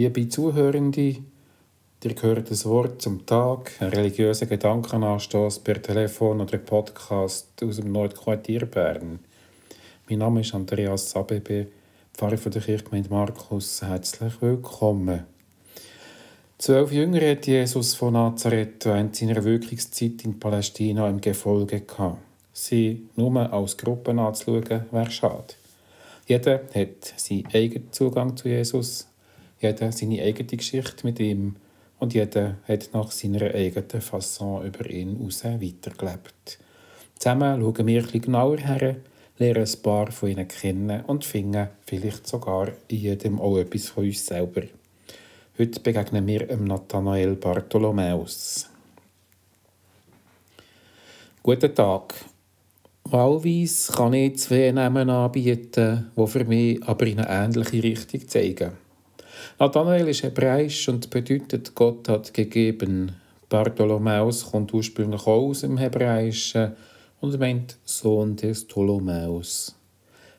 Liebe Zuhörende, ihr hört das Wort zum Tag, einen religiösen Gedankenanstoß per Telefon oder Podcast aus dem Nordquartier Bern. Mein Name ist Andreas Sabebe, Pfarrer von der Kirchgemeinde Markus. Herzlich willkommen. Zwölf Jünger hat Jesus von Nazareth während seiner Wirkungszeit in Palästina im Gefolge gehabt. Sie nur als Gruppe anzuschauen, wäre schade. Jeder hat seinen eigenen Zugang zu Jesus, jeder seine eigene Geschichte mit ihm und jeder hat nach seiner eigenen Fasson über ihn heraus weitergelebt. Zusammen schauen wir etwas genauer her, lernen ein paar von ihnen kennen und finden vielleicht sogar in jedem auch etwas von uns selber. Heute begegnen wir dem Nathanael Bartholomäus. Guten Tag. Wahlweise kann ich zwei Namen anbieten, die für mich aber in eine ähnliche Richtung zeigen. Nathanael ist hebräisch und bedeutet Gott hat gegeben. Bartholomäus kommt ursprünglich auch aus dem Hebräischen und meint Sohn des Ptolemäus.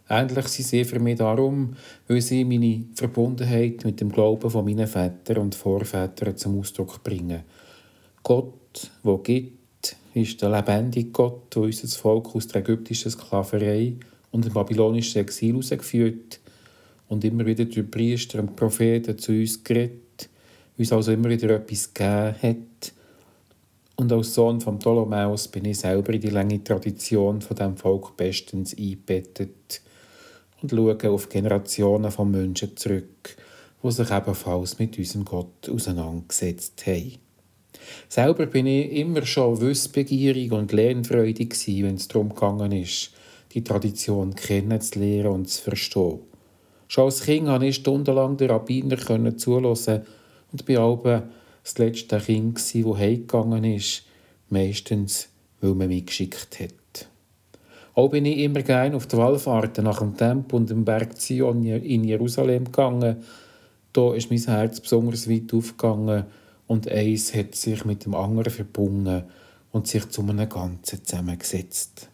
Ähnlich sind sie für mich darum, weil sie meine Verbundenheit mit dem Glauben von meinen Vätern und Vorvätern zum Ausdruck bringen. Gott, wo gibt, ist der lebendige Gott, der unser Volk aus der ägyptischen Sklaverei und dem babylonischen Exil herausgeführt und immer wieder durch Priester und Propheten zu uns geredet, uns also immer wieder etwas gegeben hat. Und als Sohn von Ptolemäus bin ich selber in die lange Tradition von dem Volk bestens eingebettet und schaue auf Generationen von Menschen zurück, die sich ebenfalls mit unserem Gott auseinandergesetzt haben. Selber bin ich immer schon wissbegierig und lernfreudig wenn es darum ist, die Tradition kennenzulernen und zu verstehen. Schon als Kind konnte ich stundenlang den Rabbiner zuhören und bin auch das letzte Kind, das heimgegangen ist, meistens, weil man mich geschickt hat. Auch bin ich immer gerne auf die Wallfahrten nach dem Tempel und dem Berg Zion in Jerusalem gegangen. Da ist mein Herz besonders weit aufgegangen und eins hat sich mit dem anderen verbunden und sich zu einem Ganzen zusammengesetzt.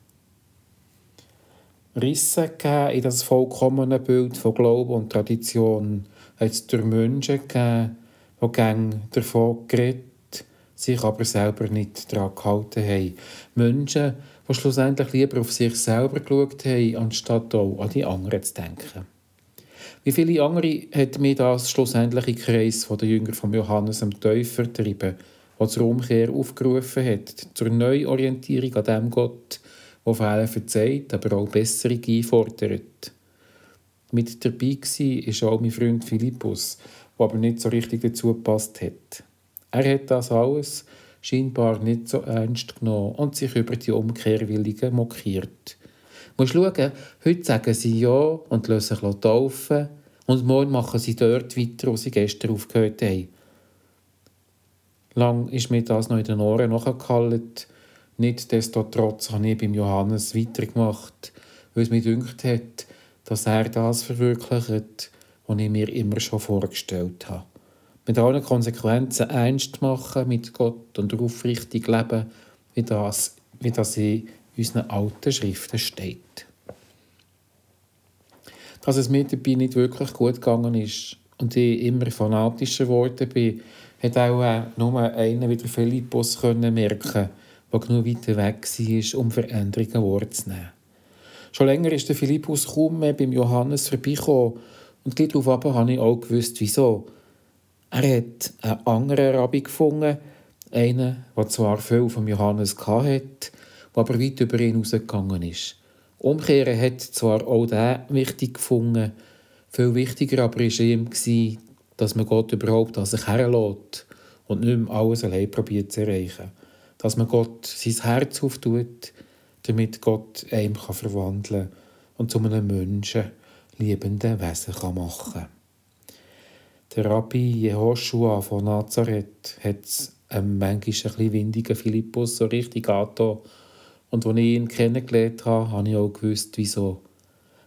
Risse in das vollkommene Bild von Glauben und Tradition hat es durch Menschen gegeben, die gern davon geredet, sich aber selber nicht daran gehalten haben. Menschen, die schlussendlich lieber auf sich selber geschaut haben, anstatt auch an die anderen zu denken. Wie viele andere hat mir das schlussendlich im Kreis der Jünger von Johannes am Täufer getrieben, der zur Umkehr aufgerufen hat, zur Neuorientierung an dem Gott, der Fehler verzeiht, aber auch Besserung einfordert. Mit dabei war auch mein Freund Philippus, der aber nicht so richtig dazu gepasst hat. Er hat das alles scheinbar nicht so ernst genommen und sich über die Umkehrwilligen mokiert. Du musst schauen, heute sagen sie ja und lassen sich taufen und morgen machen sie dort weiter, wo sie gestern aufgehört haben. Lang ist mir das noch in den Ohren nachgehalten. Nichtsdestotrotz habe ich beim Johannes weitergemacht, weil es mir dünkt hat, dass er das verwirklicht, was ich mir immer schon vorgestellt habe. Mit allen Konsequenzen ernst machen mit Gott und aufrichtig leben, wie das, wie das in unseren alten Schriften steht. Dass es mir dabei nicht wirklich gut gegangen ist und ich immer fanatischer geworden bin, hat auch äh, nur einer wie der Philippus können merken, der genug weiter weg war, um Veränderungen vorzunehmen. Schon länger ist der Philippus kaum mehr beim Johannes vorbeigekommen und gleich darauf habe ich auch gewusst, wieso. Er hat einen anderen Rabbi gefunden, einen, der zwar viel vom Johannes hatte, der aber weit über ihn hinausgegangen ist. Umkehren hat zwar auch der wichtig gefunden, viel wichtiger aber war ihm, dass man Gott überhaupt an sich herlässt und nicht mehr alles allein probiert zu erreichen. Dass man Gott sein Herz auftut, damit Gott einem kann verwandeln und zu einem Menschen liebenden Wesen kann machen. Der Rabbi Jehoshua von Nazareth hat es einem manchmal ein bisschen windigen Philippus so richtig angetan, und als ich ihn kennengelernt habe, habe ich auch gewusst, wieso.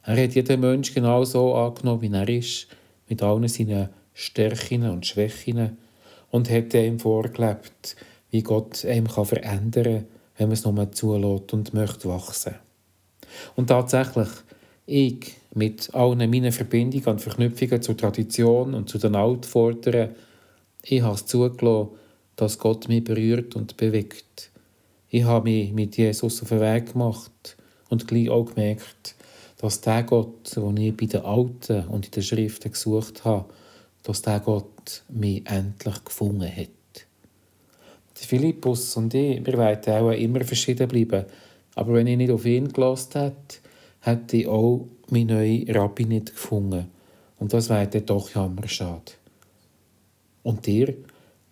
Er hat jeden Menschen genau so angenommen, wie er ist, mit allen seinen Stärken und Schwächen und hat ihm vorgelebt, wie Gott einem kann verändern kann, wenn man es nur zulässt und möchte wachsen. Und tatsächlich, Ich, mit allen meinen Verbindungen und Verknüpfungen zur Tradition und zu den Altvorderen, ich habe es zugelassen, dass Gott mich berührt und bewegt. Ich habe mich mit Jesus auf den Weg gemacht und gleich auch gemerkt, dass der Gott, den ich bei den Alten und in den Schriften gesucht habe, dass der Gott mich endlich gefunden hat. Philippus und ich, wir werden auch immer verschieden bleiben, aber wenn ich nicht auf ihn gelost hätte, hätte ich auch meinen neuen Rabbi nicht gefunden. Und das wäre dann doch jammerschade. Und ihr?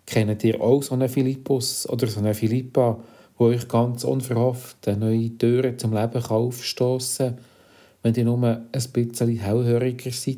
Kennt ihr auch so einen Philippus oder so eine Philippa, wo euch ganz unverhofft eine neue Türe zum Leben aufstoßen kann, wenn ihr nur ein bisschen hellhöriger seid?